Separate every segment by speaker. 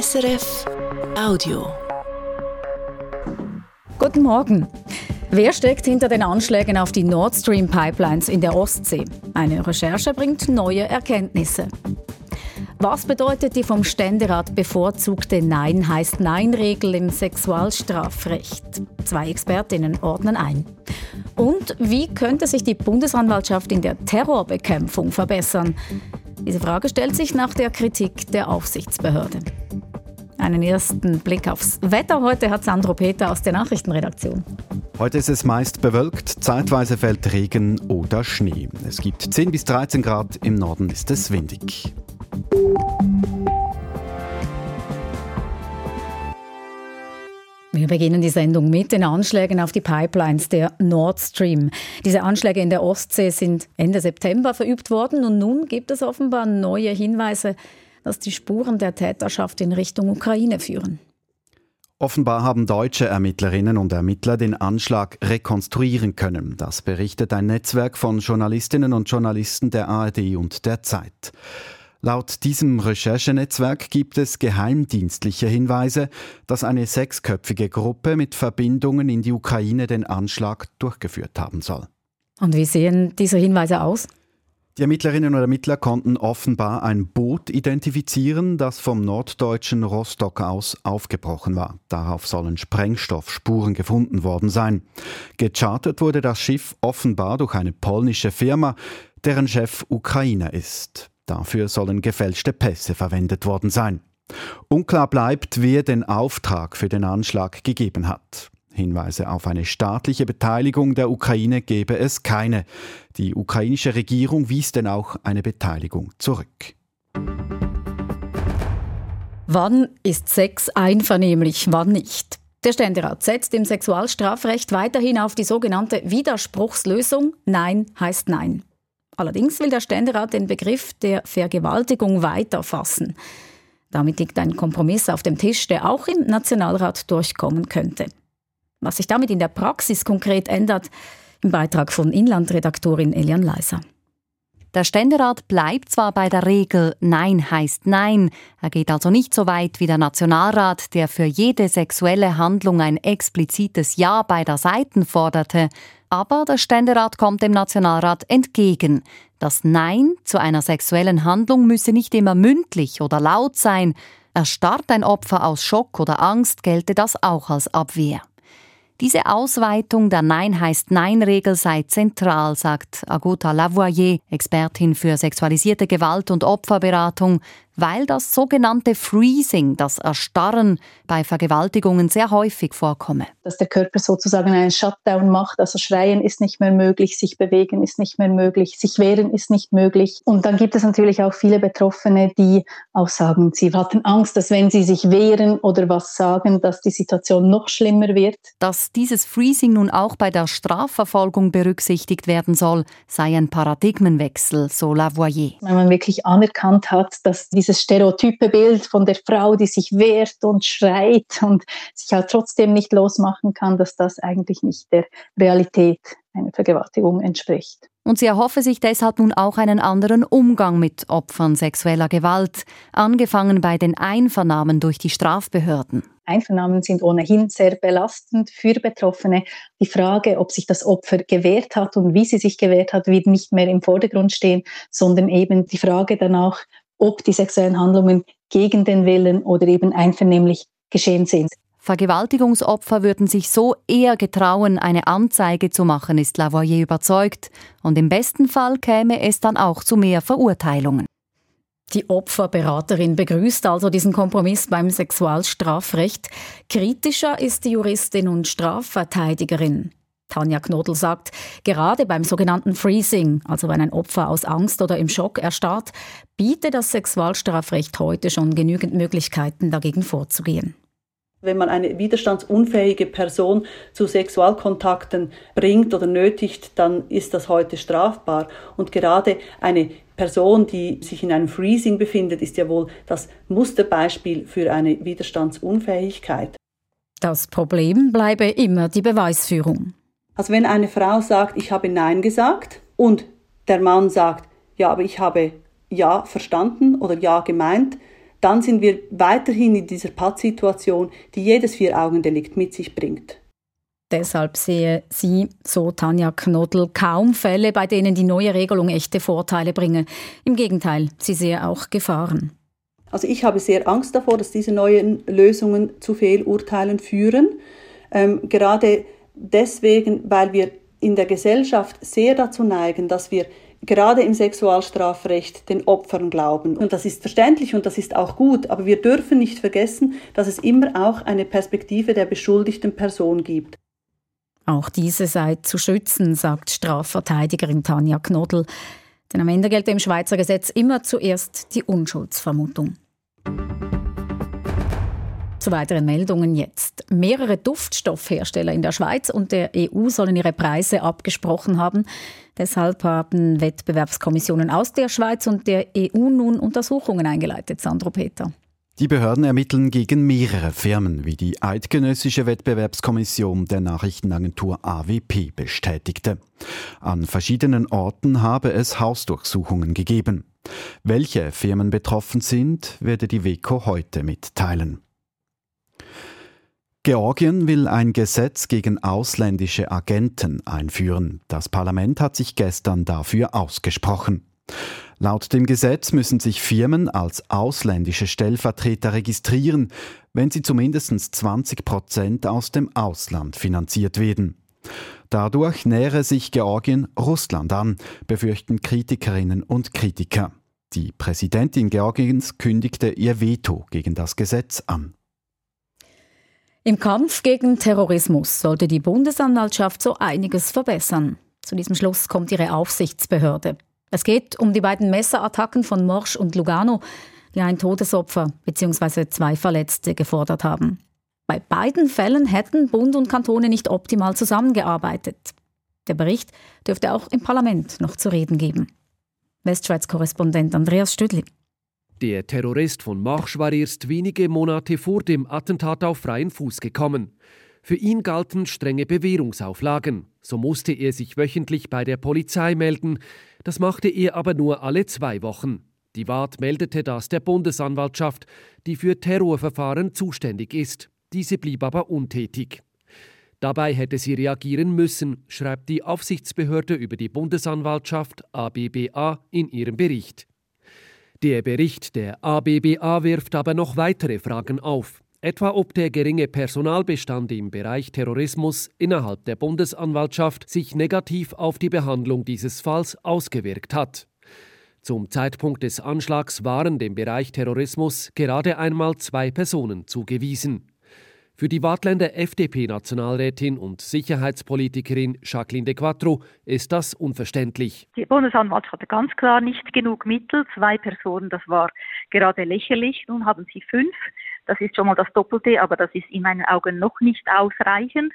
Speaker 1: SRF Audio.
Speaker 2: Guten Morgen. Wer steckt hinter den Anschlägen auf die Nord Stream Pipelines in der Ostsee? Eine Recherche bringt neue Erkenntnisse. Was bedeutet die vom Ständerat bevorzugte Nein heißt Nein-Regel im Sexualstrafrecht? Zwei Expertinnen ordnen ein. Und wie könnte sich die Bundesanwaltschaft in der Terrorbekämpfung verbessern? Diese Frage stellt sich nach der Kritik der Aufsichtsbehörde. Einen ersten Blick aufs Wetter heute hat Sandro Peter aus der Nachrichtenredaktion.
Speaker 3: Heute ist es meist bewölkt, zeitweise fällt Regen oder Schnee. Es gibt 10 bis 13 Grad, im Norden ist es windig.
Speaker 2: Wir beginnen die Sendung mit den Anschlägen auf die Pipelines der Nord Stream. Diese Anschläge in der Ostsee sind Ende September verübt worden und nun gibt es offenbar neue Hinweise, dass die Spuren der Täterschaft in Richtung Ukraine führen.
Speaker 3: Offenbar haben deutsche Ermittlerinnen und Ermittler den Anschlag rekonstruieren können. Das berichtet ein Netzwerk von Journalistinnen und Journalisten der ARD und der Zeit. Laut diesem Recherchenetzwerk gibt es geheimdienstliche Hinweise, dass eine sechsköpfige Gruppe mit Verbindungen in die Ukraine den Anschlag durchgeführt haben soll.
Speaker 2: Und wie sehen diese Hinweise aus?
Speaker 3: Die Ermittlerinnen und Ermittler konnten offenbar ein Boot identifizieren, das vom norddeutschen Rostock aus aufgebrochen war. Darauf sollen Sprengstoffspuren gefunden worden sein. Gechartert wurde das Schiff offenbar durch eine polnische Firma, deren Chef Ukrainer ist. Dafür sollen gefälschte Pässe verwendet worden sein. Unklar bleibt, wer den Auftrag für den Anschlag gegeben hat. Hinweise auf eine staatliche Beteiligung der Ukraine gebe es keine. Die ukrainische Regierung wies denn auch eine Beteiligung zurück.
Speaker 2: Wann ist Sex einvernehmlich, wann nicht? Der Ständerat setzt im Sexualstrafrecht weiterhin auf die sogenannte Widerspruchslösung Nein heißt Nein. Allerdings will der Ständerat den Begriff der Vergewaltigung weiterfassen. Damit liegt ein Kompromiss auf dem Tisch, der auch im Nationalrat durchkommen könnte. Was sich damit in der Praxis konkret ändert, im Beitrag von Inlandredaktorin Elian Leiser.
Speaker 4: Der Ständerat bleibt zwar bei der Regel Nein heißt Nein, er geht also nicht so weit wie der Nationalrat, der für jede sexuelle Handlung ein explizites Ja beider Seiten forderte, aber der Ständerat kommt dem Nationalrat entgegen. Das Nein zu einer sexuellen Handlung müsse nicht immer mündlich oder laut sein. Erstarrt ein Opfer aus Schock oder Angst, gelte das auch als Abwehr. Diese Ausweitung der Nein heißt Nein-Regel sei zentral, sagt Agota Lavoyer, Expertin für sexualisierte Gewalt und Opferberatung, weil das sogenannte Freezing, das Erstarren bei Vergewaltigungen sehr häufig vorkomme.
Speaker 5: Dass der Körper sozusagen einen Shutdown macht, also schreien ist nicht mehr möglich, sich bewegen ist nicht mehr möglich, sich wehren ist nicht möglich. Und dann gibt es natürlich auch viele Betroffene, die auch sagen, sie hatten Angst, dass wenn sie sich wehren oder was sagen, dass die Situation noch schlimmer wird.
Speaker 4: Dass dieses Freezing nun auch bei der Strafverfolgung berücksichtigt werden soll, sei ein Paradigmenwechsel, so Lavoyer.
Speaker 5: Wenn man wirklich anerkannt hat, dass die dieses stereotype Bild von der Frau, die sich wehrt und schreit und sich halt trotzdem nicht losmachen kann, dass das eigentlich nicht der Realität einer Vergewaltigung entspricht.
Speaker 4: Und sie erhoffe sich deshalb nun auch einen anderen Umgang mit Opfern sexueller Gewalt, angefangen bei den Einvernahmen durch die Strafbehörden.
Speaker 5: Einvernahmen sind ohnehin sehr belastend für Betroffene. Die Frage, ob sich das Opfer gewehrt hat und wie sie sich gewehrt hat, wird nicht mehr im Vordergrund stehen, sondern eben die Frage danach, ob die sexuellen Handlungen gegen den Willen oder eben einvernehmlich geschehen sind.
Speaker 4: Vergewaltigungsopfer würden sich so eher getrauen, eine Anzeige zu machen, ist Lavoyer überzeugt, und im besten Fall käme es dann auch zu mehr Verurteilungen.
Speaker 2: Die Opferberaterin begrüßt also diesen Kompromiss beim Sexualstrafrecht. Kritischer ist die Juristin und Strafverteidigerin. Tanja Knodel sagt, gerade beim sogenannten Freezing, also wenn ein Opfer aus Angst oder im Schock erstarrt, bietet das Sexualstrafrecht heute schon genügend Möglichkeiten, dagegen vorzugehen.
Speaker 6: Wenn man eine widerstandsunfähige Person zu Sexualkontakten bringt oder nötigt, dann ist das heute strafbar. Und gerade eine Person, die sich in einem Freezing befindet, ist ja wohl das Musterbeispiel für eine Widerstandsunfähigkeit.
Speaker 2: Das Problem bleibe immer die Beweisführung.
Speaker 6: Also wenn eine Frau sagt, ich habe Nein gesagt und der Mann sagt, ja, aber ich habe Ja verstanden oder Ja gemeint, dann sind wir weiterhin in dieser Pattsituation, die jedes Vier-Augen-Delikt mit sich bringt.
Speaker 2: Deshalb sehe sie, so Tanja Knodl, kaum Fälle, bei denen die neue Regelung echte Vorteile bringe. Im Gegenteil, sie sehe auch Gefahren.
Speaker 6: Also ich habe sehr Angst davor, dass diese neuen Lösungen zu Fehlurteilen führen. Ähm, gerade deswegen, weil wir in der Gesellschaft sehr dazu neigen, dass wir gerade im Sexualstrafrecht den Opfern glauben. Und das ist verständlich und das ist auch gut, aber wir dürfen nicht vergessen, dass es immer auch eine Perspektive der beschuldigten Person gibt.
Speaker 2: Auch diese sei zu schützen, sagt Strafverteidigerin Tanja Knodl. Denn am Ende gilt im Schweizer Gesetz immer zuerst die Unschuldsvermutung. Zu weiteren Meldungen jetzt. Mehrere Duftstoffhersteller in der Schweiz und der EU sollen ihre Preise abgesprochen haben. Deshalb haben Wettbewerbskommissionen aus der Schweiz und der EU nun Untersuchungen eingeleitet, Sandro Peter.
Speaker 3: Die Behörden ermitteln gegen mehrere Firmen, wie die Eidgenössische Wettbewerbskommission der Nachrichtenagentur AWP bestätigte. An verschiedenen Orten habe es Hausdurchsuchungen gegeben. Welche Firmen betroffen sind, werde die WECO heute mitteilen. Georgien will ein Gesetz gegen ausländische Agenten einführen. Das Parlament hat sich gestern dafür ausgesprochen. Laut dem Gesetz müssen sich Firmen als ausländische Stellvertreter registrieren, wenn sie zumindest 20 Prozent aus dem Ausland finanziert werden. Dadurch nähere sich Georgien Russland an, befürchten Kritikerinnen und Kritiker. Die Präsidentin Georgiens kündigte ihr Veto gegen das Gesetz an.
Speaker 2: Im Kampf gegen Terrorismus sollte die Bundesanwaltschaft so einiges verbessern. Zu diesem Schluss kommt ihre Aufsichtsbehörde. Es geht um die beiden Messerattacken von Morsch und Lugano, die ein Todesopfer bzw. zwei Verletzte gefordert haben. Bei beiden Fällen hätten Bund und Kantone nicht optimal zusammengearbeitet. Der Bericht dürfte auch im Parlament noch zu reden geben. Westschweiz-Korrespondent Andreas Stüdli.
Speaker 7: Der Terrorist von Marsch war erst wenige Monate vor dem Attentat auf freien Fuß gekommen. Für ihn galten strenge Bewährungsauflagen. So musste er sich wöchentlich bei der Polizei melden. Das machte er aber nur alle zwei Wochen. Die WAD meldete das der Bundesanwaltschaft, die für Terrorverfahren zuständig ist. Diese blieb aber untätig. Dabei hätte sie reagieren müssen, schreibt die Aufsichtsbehörde über die Bundesanwaltschaft ABBA in ihrem Bericht. Der Bericht der ABBA wirft aber noch weitere Fragen auf etwa ob der geringe Personalbestand im Bereich Terrorismus innerhalb der Bundesanwaltschaft sich negativ auf die Behandlung dieses Falls ausgewirkt hat. Zum Zeitpunkt des Anschlags waren dem Bereich Terrorismus gerade einmal zwei Personen zugewiesen. Für die Wartländer FDP-Nationalrätin und Sicherheitspolitikerin Jacqueline de Quattro ist das unverständlich.
Speaker 8: Die Bundesanwaltschaft hatte ganz klar nicht genug Mittel. Zwei Personen, das war gerade lächerlich. Nun haben sie fünf. Das ist schon mal das Doppelte, aber das ist in meinen Augen noch nicht ausreichend.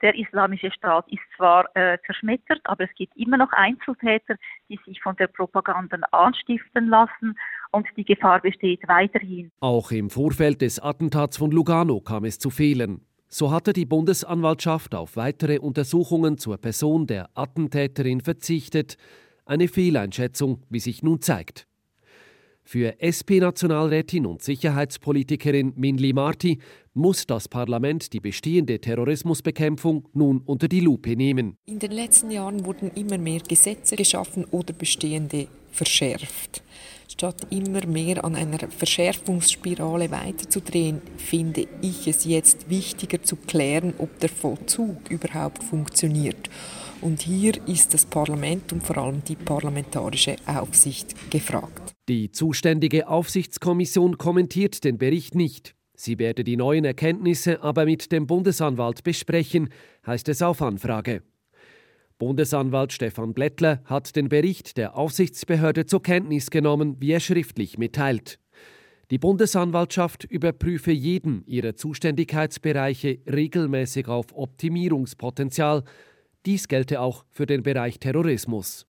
Speaker 8: Der islamische Staat ist zwar äh, zerschmettert, aber es gibt immer noch Einzeltäter, die sich von der Propaganda anstiften lassen und die Gefahr besteht weiterhin.
Speaker 7: Auch im Vorfeld des Attentats von Lugano kam es zu Fehlern. So hatte die Bundesanwaltschaft auf weitere Untersuchungen zur Person der Attentäterin verzichtet. Eine Fehleinschätzung, wie sich nun zeigt. Für SP-Nationalrätin und Sicherheitspolitikerin Minli Marti muss das Parlament die bestehende Terrorismusbekämpfung nun unter die Lupe nehmen.
Speaker 9: In den letzten Jahren wurden immer mehr Gesetze geschaffen oder bestehende verschärft. Statt immer mehr an einer Verschärfungsspirale weiterzudrehen, finde ich es jetzt wichtiger zu klären, ob der Vollzug überhaupt funktioniert. Und hier ist das Parlament und vor allem die parlamentarische Aufsicht gefragt.
Speaker 7: Die zuständige Aufsichtskommission kommentiert den Bericht nicht. Sie werde die neuen Erkenntnisse aber mit dem Bundesanwalt besprechen, heißt es auf Anfrage. Bundesanwalt Stefan Blättler hat den Bericht der Aufsichtsbehörde zur Kenntnis genommen, wie er schriftlich mitteilt. Die Bundesanwaltschaft überprüfe jeden ihrer Zuständigkeitsbereiche regelmäßig auf Optimierungspotenzial. Dies gelte auch für den Bereich Terrorismus.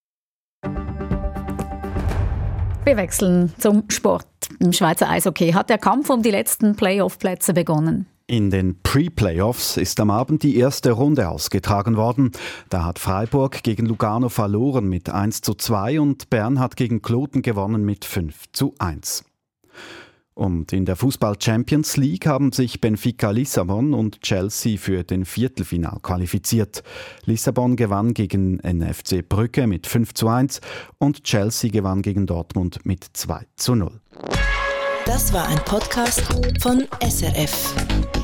Speaker 2: Wir wechseln zum Sport. Im Schweizer Eishockey hat der Kampf um die letzten Playoff-Plätze begonnen.
Speaker 3: In den Pre-Playoffs ist am Abend die erste Runde ausgetragen worden. Da hat Freiburg gegen Lugano verloren mit 1 zu 2 und Bern hat gegen Kloten gewonnen mit 5 zu 1. Und in der Fußball Champions League haben sich Benfica Lissabon und Chelsea für den Viertelfinal qualifiziert. Lissabon gewann gegen NFC Brücke mit 5 zu 1 und Chelsea gewann gegen Dortmund mit 2 zu 0.
Speaker 1: Das war ein Podcast von SRF.